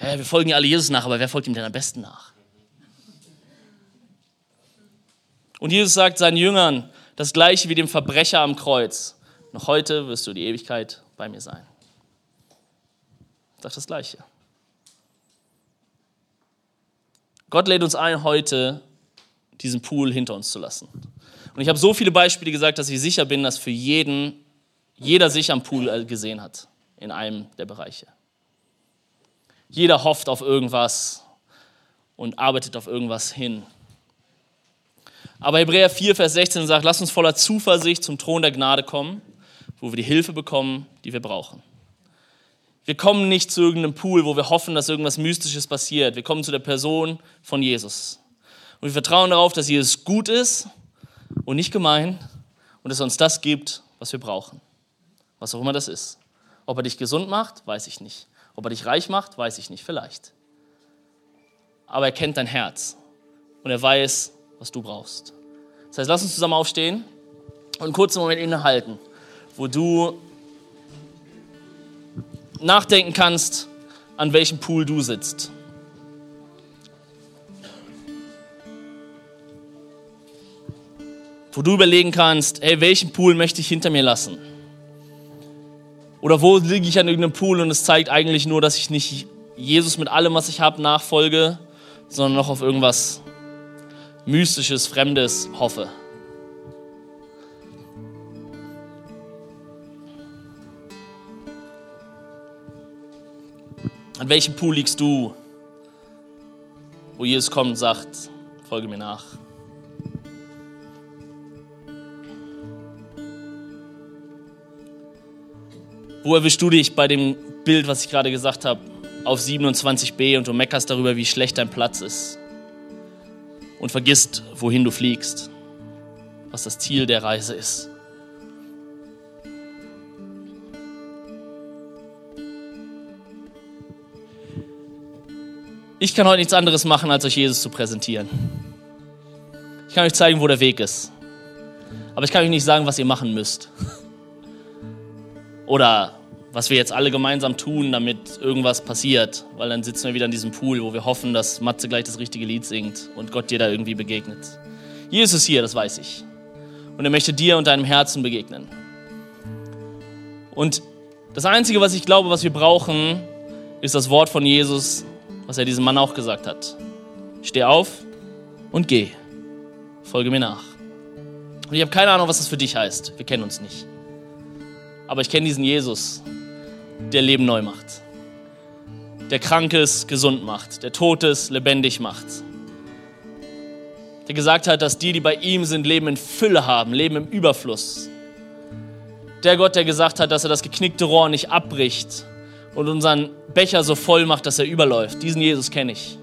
Ja, wir folgen ja alle Jesus nach, aber wer folgt ihm denn am besten nach? Und Jesus sagt seinen Jüngern das gleiche wie dem Verbrecher am Kreuz. Noch heute wirst du die Ewigkeit bei mir sein. Sagt das gleiche. Gott lädt uns ein, heute diesen Pool hinter uns zu lassen. Und ich habe so viele Beispiele gesagt, dass ich sicher bin, dass für jeden, jeder sich am Pool gesehen hat, in einem der Bereiche. Jeder hofft auf irgendwas und arbeitet auf irgendwas hin. Aber Hebräer 4, Vers 16 sagt, lass uns voller Zuversicht zum Thron der Gnade kommen, wo wir die Hilfe bekommen, die wir brauchen. Wir kommen nicht zu irgendeinem Pool, wo wir hoffen, dass irgendwas Mystisches passiert. Wir kommen zu der Person von Jesus. Und wir vertrauen darauf, dass Jesus gut ist und nicht gemein und dass er uns das gibt, was wir brauchen. Was auch immer das ist. Ob er dich gesund macht, weiß ich nicht. Ob er dich reich macht, weiß ich nicht, vielleicht. Aber er kennt dein Herz und er weiß, was du brauchst. Das heißt, lass uns zusammen aufstehen und einen kurzen Moment innehalten, wo du nachdenken kannst, an welchem Pool du sitzt. Wo du überlegen kannst, hey, welchen Pool möchte ich hinter mir lassen? Oder wo liege ich an irgendeinem Pool und es zeigt eigentlich nur, dass ich nicht Jesus mit allem, was ich habe, nachfolge, sondern noch auf irgendwas Mystisches, Fremdes hoffe. An welchem Pool liegst du, wo Jesus kommt und sagt, folge mir nach? Wo erwischst du dich bei dem Bild, was ich gerade gesagt habe, auf 27b und du meckerst darüber, wie schlecht dein Platz ist und vergisst, wohin du fliegst, was das Ziel der Reise ist? Ich kann heute nichts anderes machen, als euch Jesus zu präsentieren. Ich kann euch zeigen, wo der Weg ist. Aber ich kann euch nicht sagen, was ihr machen müsst. Oder was wir jetzt alle gemeinsam tun, damit irgendwas passiert. Weil dann sitzen wir wieder in diesem Pool, wo wir hoffen, dass Matze gleich das richtige Lied singt und Gott dir da irgendwie begegnet. Jesus ist hier, das weiß ich. Und er möchte dir und deinem Herzen begegnen. Und das Einzige, was ich glaube, was wir brauchen, ist das Wort von Jesus, was er diesem Mann auch gesagt hat. Steh auf und geh. Folge mir nach. Und ich habe keine Ahnung, was das für dich heißt. Wir kennen uns nicht. Aber ich kenne diesen Jesus, der Leben neu macht. Der Krankes gesund macht. Der Totes lebendig macht. Der gesagt hat, dass die, die bei ihm sind, Leben in Fülle haben, Leben im Überfluss. Der Gott, der gesagt hat, dass er das geknickte Rohr nicht abbricht und unseren Becher so voll macht, dass er überläuft. Diesen Jesus kenne ich.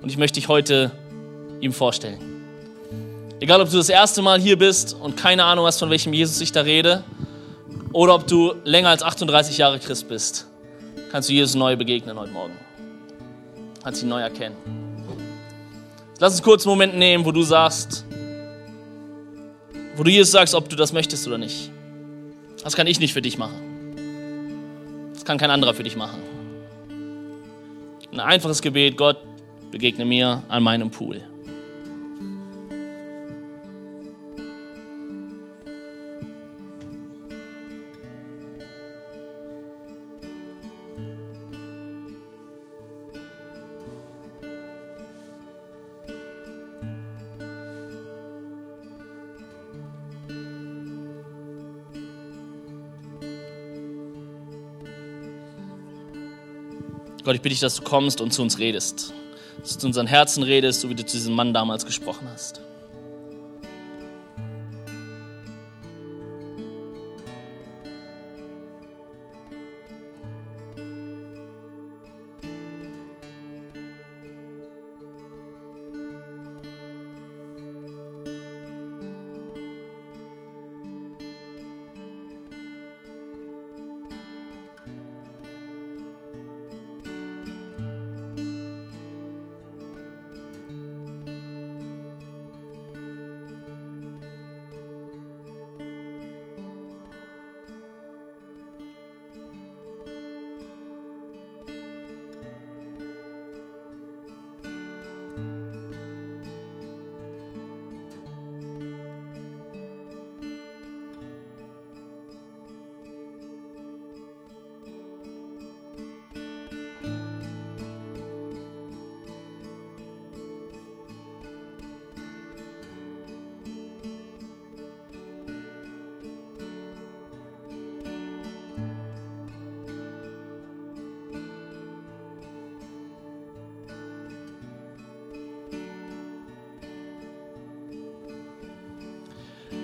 Und ich möchte dich heute ihm vorstellen. Egal, ob du das erste Mal hier bist und keine Ahnung hast, von welchem Jesus ich da rede, oder ob du länger als 38 Jahre Christ bist, kannst du Jesus neu begegnen heute Morgen. Kannst ihn neu erkennen. Lass uns kurz einen Moment nehmen, wo du sagst, wo du Jesus sagst, ob du das möchtest oder nicht. Das kann ich nicht für dich machen. Das kann kein anderer für dich machen. Ein einfaches Gebet, Gott, begegne mir an meinem Pool. Gott, ich bitte dich, dass du kommst und zu uns redest. Dass du zu unseren Herzen redest, so wie du zu diesem Mann damals gesprochen hast.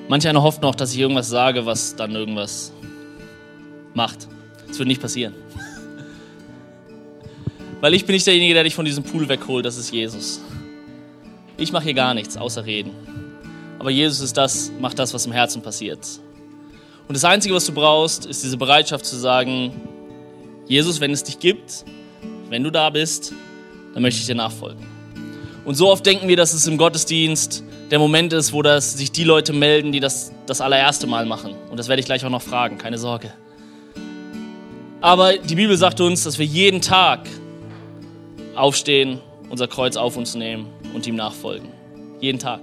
Manch einer hofft noch, dass ich irgendwas sage, was dann irgendwas macht. Das wird nicht passieren. Weil ich bin nicht derjenige, der dich von diesem Pool wegholt, das ist Jesus. Ich mache hier gar nichts, außer reden. Aber Jesus ist das, macht das, was im Herzen passiert. Und das Einzige, was du brauchst, ist diese Bereitschaft zu sagen, Jesus, wenn es dich gibt, wenn du da bist, dann möchte ich dir nachfolgen. Und so oft denken wir, dass es im Gottesdienst der Moment ist, wo das, sich die Leute melden, die das das allererste Mal machen. Und das werde ich gleich auch noch fragen, keine Sorge. Aber die Bibel sagt uns, dass wir jeden Tag aufstehen, unser Kreuz auf uns nehmen und ihm nachfolgen. Jeden Tag.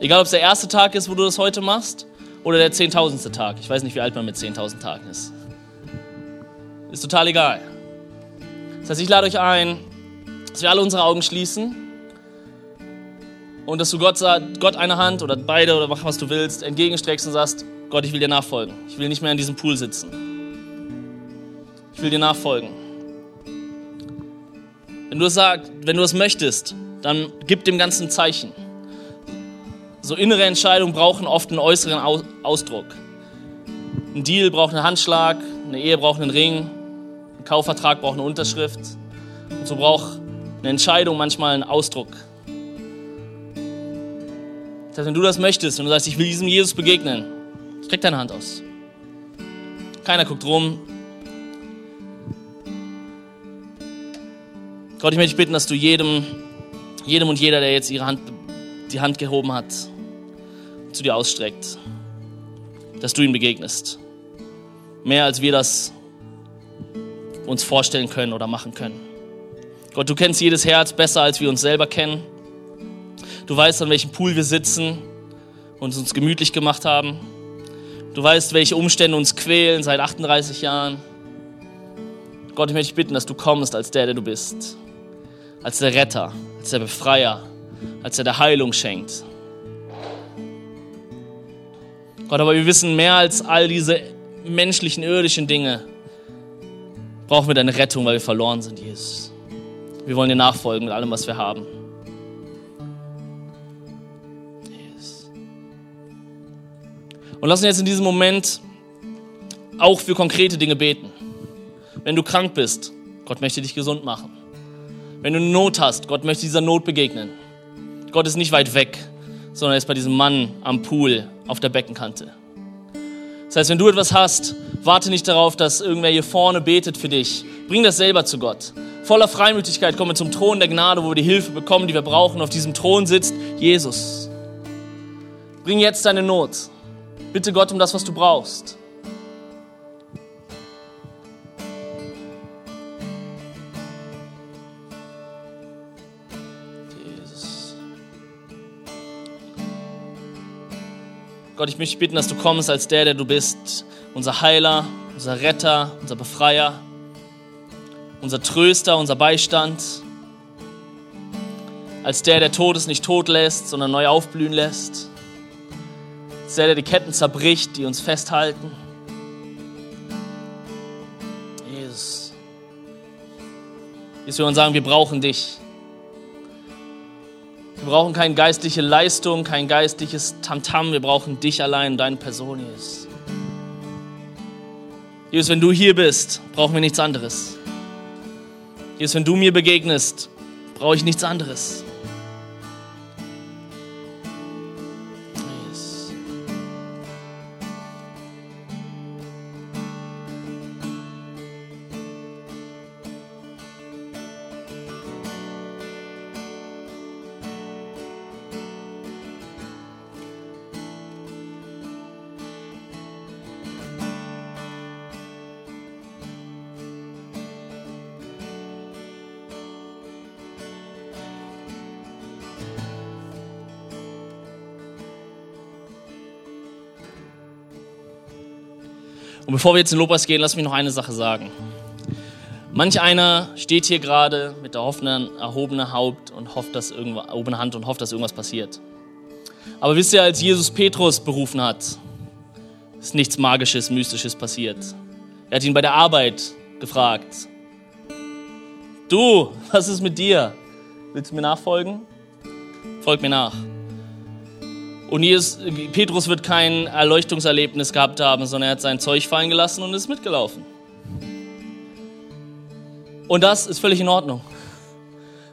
Egal, ob es der erste Tag ist, wo du das heute machst, oder der zehntausendste Tag. Ich weiß nicht, wie alt man mit 10.000 Tagen ist. Ist total egal. Das heißt, ich lade euch ein, dass wir alle unsere Augen schließen und dass du Gott, Gott eine Hand oder beide oder mach was du willst, entgegenstreckst und sagst, Gott, ich will dir nachfolgen. Ich will nicht mehr in diesem Pool sitzen. Ich will dir nachfolgen. Wenn du es sagst, wenn du es möchtest, dann gib dem Ganzen ein Zeichen. So innere Entscheidungen brauchen oft einen äußeren Ausdruck. Ein Deal braucht einen Handschlag, eine Ehe braucht einen Ring, ein Kaufvertrag braucht eine Unterschrift. Und so braucht eine Entscheidung manchmal einen Ausdruck. Das heißt, wenn du das möchtest und du sagst, ich will diesem Jesus begegnen, streck deine Hand aus. Keiner guckt rum. Gott, ich möchte dich bitten, dass du jedem, jedem und jeder, der jetzt ihre Hand, die Hand gehoben hat, zu dir ausstreckt, dass du ihm begegnest. Mehr als wir das uns vorstellen können oder machen können. Gott, du kennst jedes Herz besser, als wir uns selber kennen. Du weißt, an welchem Pool wir sitzen und uns gemütlich gemacht haben. Du weißt, welche Umstände uns quälen seit 38 Jahren. Gott, ich möchte dich bitten, dass du kommst als der, der du bist. Als der Retter, als der Befreier, als der, der Heilung schenkt. Gott, aber wir wissen mehr als all diese menschlichen, irdischen Dinge. Brauchen wir deine Rettung, weil wir verloren sind, Jesus. Wir wollen dir nachfolgen mit allem, was wir haben. Und lass uns jetzt in diesem Moment auch für konkrete Dinge beten. Wenn du krank bist, Gott möchte dich gesund machen. Wenn du eine Not hast, Gott möchte dieser Not begegnen. Gott ist nicht weit weg, sondern er ist bei diesem Mann am Pool auf der Beckenkante. Das heißt, wenn du etwas hast, warte nicht darauf, dass irgendwer hier vorne betet für dich. Bring das selber zu Gott. Voller Freimütigkeit kommen wir zum Thron der Gnade, wo wir die Hilfe bekommen, die wir brauchen. Auf diesem Thron sitzt Jesus. Bring jetzt deine Not. Bitte Gott um das, was du brauchst. Gott, ich möchte bitten, dass du kommst als der, der du bist. Unser Heiler, unser Retter, unser Befreier, unser Tröster, unser Beistand. Als der, der Todes nicht tot lässt, sondern neu aufblühen lässt. Als der, der die Ketten zerbricht, die uns festhalten. Jesus. Jesus, wir wollen sagen, wir brauchen dich. Wir brauchen keine geistliche Leistung, kein geistliches Tamtam. Wir brauchen dich allein, deine Person, Jesus. Jesus, wenn du hier bist, brauchen wir nichts anderes. Jesus, wenn du mir begegnest, brauche ich nichts anderes. Bevor wir jetzt in Lobpreis gehen, lass mich noch eine Sache sagen. Manch einer steht hier gerade mit der offenen, erhobenen Haupt und hofft, dass irgendwas, Hand und hofft, dass irgendwas passiert. Aber wisst ihr, als Jesus Petrus berufen hat, ist nichts Magisches, Mystisches passiert. Er hat ihn bei der Arbeit gefragt. Du, was ist mit dir? Willst du mir nachfolgen? Folg mir nach. Und Jesus, Petrus wird kein Erleuchtungserlebnis gehabt haben, sondern er hat sein Zeug fallen gelassen und ist mitgelaufen. Und das ist völlig in Ordnung,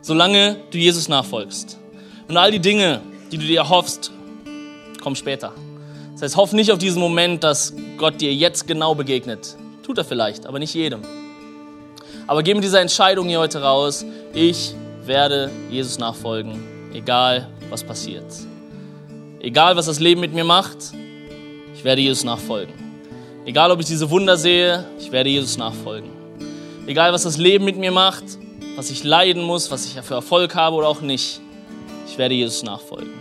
solange du Jesus nachfolgst. Und all die Dinge, die du dir erhoffst, kommen später. Das heißt, hoff nicht auf diesen Moment, dass Gott dir jetzt genau begegnet. Tut er vielleicht, aber nicht jedem. Aber geh mit dieser Entscheidung hier heute raus, ich werde Jesus nachfolgen, egal was passiert. Egal was das Leben mit mir macht, ich werde Jesus nachfolgen. Egal ob ich diese Wunder sehe, ich werde Jesus nachfolgen. Egal was das Leben mit mir macht, was ich leiden muss, was ich für Erfolg habe oder auch nicht, ich werde Jesus nachfolgen.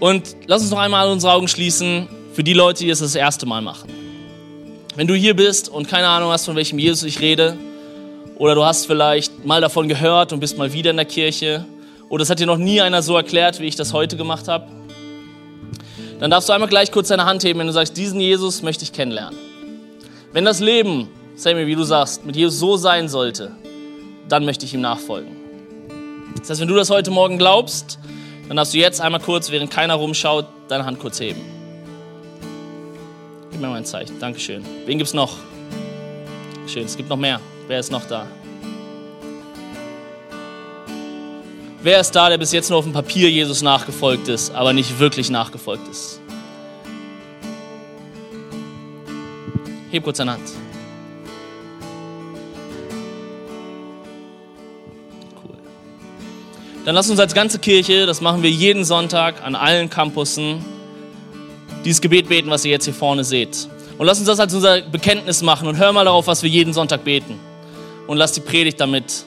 Und lass uns noch einmal unsere Augen schließen für die Leute, die es das erste Mal machen. Wenn du hier bist und keine Ahnung hast, von welchem Jesus ich rede, oder du hast vielleicht mal davon gehört und bist mal wieder in der Kirche, oder es hat dir noch nie einer so erklärt, wie ich das heute gemacht habe, dann darfst du einmal gleich kurz deine Hand heben, wenn du sagst, diesen Jesus möchte ich kennenlernen. Wenn das Leben, Sammy, wie du sagst, mit Jesus so sein sollte, dann möchte ich ihm nachfolgen. Das heißt, wenn du das heute Morgen glaubst, dann darfst du jetzt einmal kurz, während keiner rumschaut, deine Hand kurz heben. Gib mir mal ein Zeichen. Dankeschön. Wen gibt es noch? Schön, es gibt noch mehr. Wer ist noch da? Wer ist da, der bis jetzt nur auf dem Papier Jesus nachgefolgt ist, aber nicht wirklich nachgefolgt ist? Heb kurz deine Hand. dann lass uns als ganze Kirche, das machen wir jeden Sonntag an allen Campussen, dieses Gebet beten, was ihr jetzt hier vorne seht. Und lass uns das als unser Bekenntnis machen und hör mal darauf, was wir jeden Sonntag beten. Und lass die Predigt damit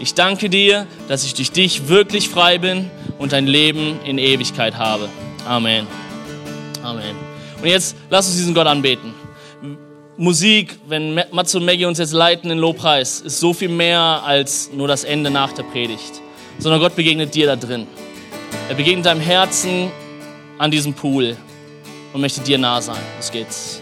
Ich danke dir, dass ich durch dich wirklich frei bin und ein Leben in Ewigkeit habe. Amen. Amen. Und jetzt lass uns diesen Gott anbeten. Musik, wenn Mats und Maggie uns jetzt leiten in Lobpreis, ist so viel mehr als nur das Ende nach der Predigt sondern Gott begegnet dir da drin. Er begegnet deinem Herzen an diesem Pool und möchte dir nah sein. Los geht's.